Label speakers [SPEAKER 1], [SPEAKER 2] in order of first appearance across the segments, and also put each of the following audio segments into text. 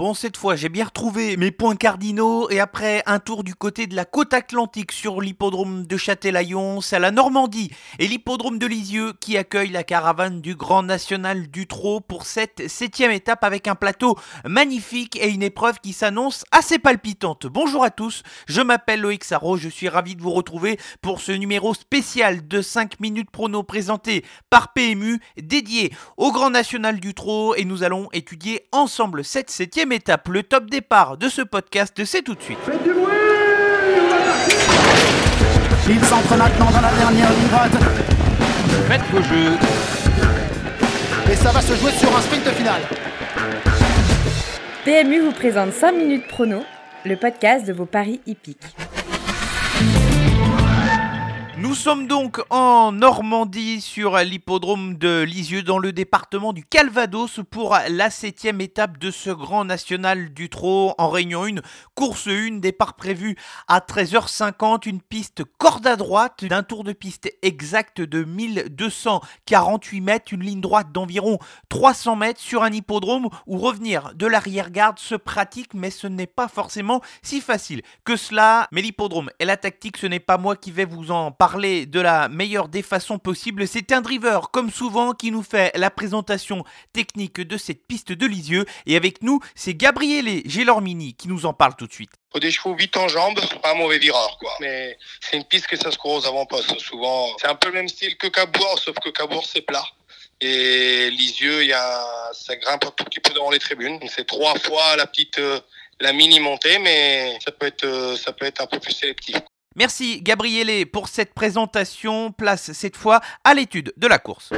[SPEAKER 1] Bon, cette fois, j'ai bien retrouvé mes points cardinaux et après un tour du côté de la côte atlantique sur l'hippodrome de Châtelaillon, c'est la Normandie et l'hippodrome de Lisieux qui accueille la caravane du Grand National du Trot pour cette septième étape avec un plateau magnifique et une épreuve qui s'annonce assez palpitante. Bonjour à tous, je m'appelle Loïc Sarro, je suis ravi de vous retrouver pour ce numéro spécial de 5 minutes prono présenté par PMU dédié au Grand National du Trot et nous allons étudier ensemble cette septième étape. Le top départ de ce podcast, c'est tout de suite.
[SPEAKER 2] Faites du bruit
[SPEAKER 3] Il s'entre maintenant dans la dernière ligne droite.
[SPEAKER 1] Faites vos jeux.
[SPEAKER 3] Et ça va se jouer sur un sprint final.
[SPEAKER 4] PMU vous présente 5 minutes prono, le podcast de vos paris hippiques.
[SPEAKER 1] Nous sommes donc en Normandie sur l'hippodrome de Lisieux dans le département du Calvados pour la septième étape de ce grand national du trot en Réunion 1. Course 1, départ prévu à 13h50, une piste corde à droite d'un tour de piste exact de 1248 mètres, une ligne droite d'environ 300 mètres sur un hippodrome où revenir de l'arrière-garde se pratique mais ce n'est pas forcément si facile que cela. Mais l'hippodrome et la tactique, ce n'est pas moi qui vais vous en parler de la meilleure des façons possibles. C'est un driver, comme souvent, qui nous fait la présentation technique de cette piste de Lisieux. Et avec nous, c'est Gabriele Gelormini qui nous en parle tout de suite.
[SPEAKER 5] Des chevaux vite en jambes, pas un mauvais vireur, quoi. Mais c'est une piste que ça se court aux avant-postes. Souvent, c'est un peu le même style que Cabourg, sauf que Cabourg, c'est plat. Et Lisieux, y a, ça grimpe un tout petit peu devant les tribunes. C'est trois fois la petite, euh, la mini montée, mais ça peut être, euh, ça peut être un peu plus sélectif.
[SPEAKER 1] Merci Gabriele pour cette présentation. Place cette fois à l'étude de la course.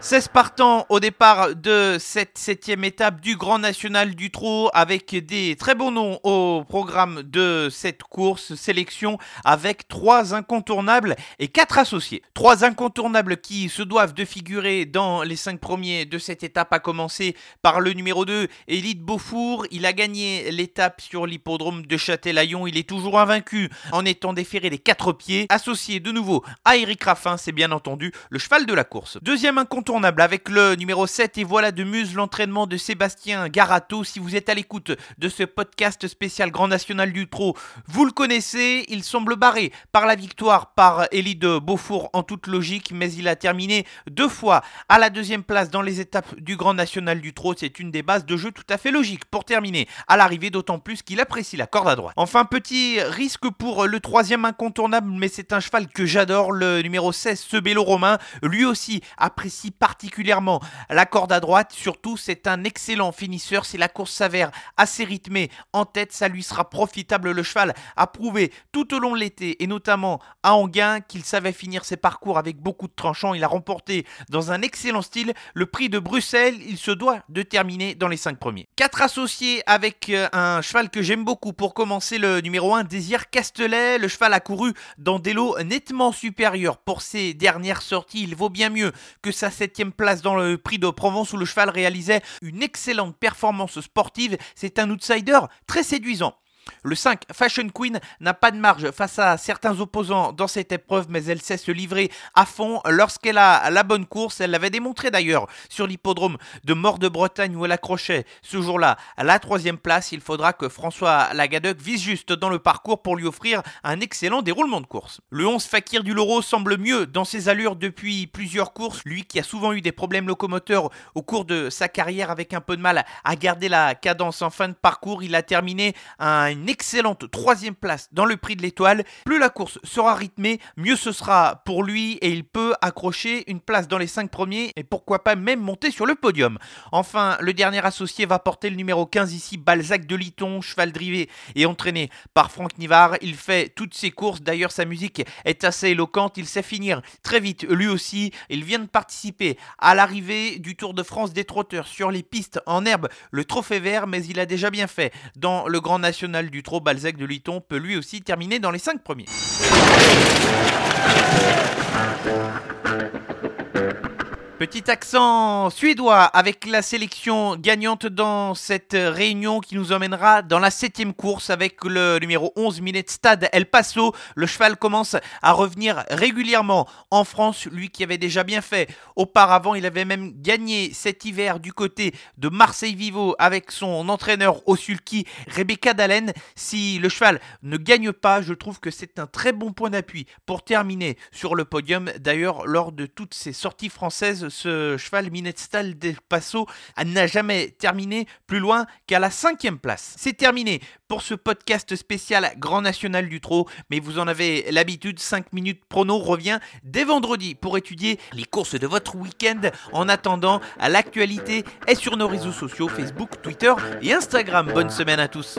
[SPEAKER 1] 16 partants au départ de cette septième étape du Grand National du Trot avec des très bons noms au programme de cette course sélection avec trois incontournables et quatre associés. Trois incontournables qui se doivent de figurer dans les cinq premiers de cette étape à commencer par le numéro 2 Élite Beaufour. Il a gagné l'étape sur l'hippodrome de Châtelaillon. Il est toujours invaincu en étant déféré des quatre pieds. Associé de nouveau à Eric Raffin, c'est bien entendu le cheval de la course. Deuxième incontournable avec le numéro 7 et voilà de muse l'entraînement de Sébastien Garato. Si vous êtes à l'écoute de ce podcast spécial Grand National du Trot, vous le connaissez, il semble barré par la victoire par Élie de Beaufour en toute logique, mais il a terminé deux fois à la deuxième place dans les étapes du Grand National du Trot. C'est une des bases de jeu tout à fait logique pour terminer à l'arrivée, d'autant plus qu'il apprécie la corde à droite. Enfin, petit risque pour le troisième incontournable, mais c'est un cheval que j'adore, le numéro 16, ce Bélo Romain, lui aussi apprécie particulièrement la corde à droite. Surtout, c'est un excellent finisseur. Si la course s'avère assez rythmée en tête, ça lui sera profitable. Le cheval a prouvé tout au long de l'été et notamment à Anguin qu'il savait finir ses parcours avec beaucoup de tranchants. Il a remporté dans un excellent style le prix de Bruxelles. Il se doit de terminer dans les 5 premiers. 4 associés avec euh, un cheval que j'aime beaucoup pour commencer le numéro 1, Désir Castelet. Le cheval a couru dans des lots nettement supérieurs pour ses dernières sorties. Il vaut bien mieux que ça s'est 17e place dans le prix de Provence où le cheval réalisait une excellente performance sportive. C'est un outsider très séduisant. Le 5, Fashion Queen, n'a pas de marge face à certains opposants dans cette épreuve, mais elle sait se livrer à fond lorsqu'elle a la bonne course. Elle l'avait démontré d'ailleurs sur l'hippodrome de Mort de Bretagne où elle accrochait ce jour-là à la troisième place. Il faudra que François Lagadec vise juste dans le parcours pour lui offrir un excellent déroulement de course. Le 11, Fakir du Loro, semble mieux dans ses allures depuis plusieurs courses. Lui qui a souvent eu des problèmes locomoteurs au cours de sa carrière avec un peu de mal à garder la cadence en fin de parcours, il a terminé un excellente troisième place dans le prix de l'étoile. Plus la course sera rythmée, mieux ce sera pour lui et il peut accrocher une place dans les 5 premiers et pourquoi pas même monter sur le podium. Enfin, le dernier associé va porter le numéro 15 ici, Balzac de Liton, cheval drivé et entraîné par Franck Nivard. Il fait toutes ses courses, d'ailleurs sa musique est assez éloquente, il sait finir très vite lui aussi. Il vient de participer à l'arrivée du Tour de France des trotteurs sur les pistes en herbe, le trophée vert, mais il a déjà bien fait dans le Grand National du Trot, Balzac de Liton peut lui aussi terminer dans les 5 premiers. Petit accent suédois avec la sélection gagnante dans cette réunion qui nous emmènera dans la septième course avec le numéro 11 Minette Stade El Paso. Le cheval commence à revenir régulièrement en France, lui qui avait déjà bien fait auparavant. Il avait même gagné cet hiver du côté de Marseille Vivo avec son entraîneur au sulky Rebecca Dallène. Si le cheval ne gagne pas, je trouve que c'est un très bon point d'appui pour terminer sur le podium. D'ailleurs, lors de toutes ces sorties françaises, ce cheval Minetstal del Paso n'a jamais terminé plus loin qu'à la cinquième place. C'est terminé pour ce podcast spécial Grand National du Trot, mais vous en avez l'habitude, 5 minutes prono revient dès vendredi pour étudier les courses de votre week-end. En attendant, l'actualité est sur nos réseaux sociaux, Facebook, Twitter et Instagram. Bonne semaine à tous.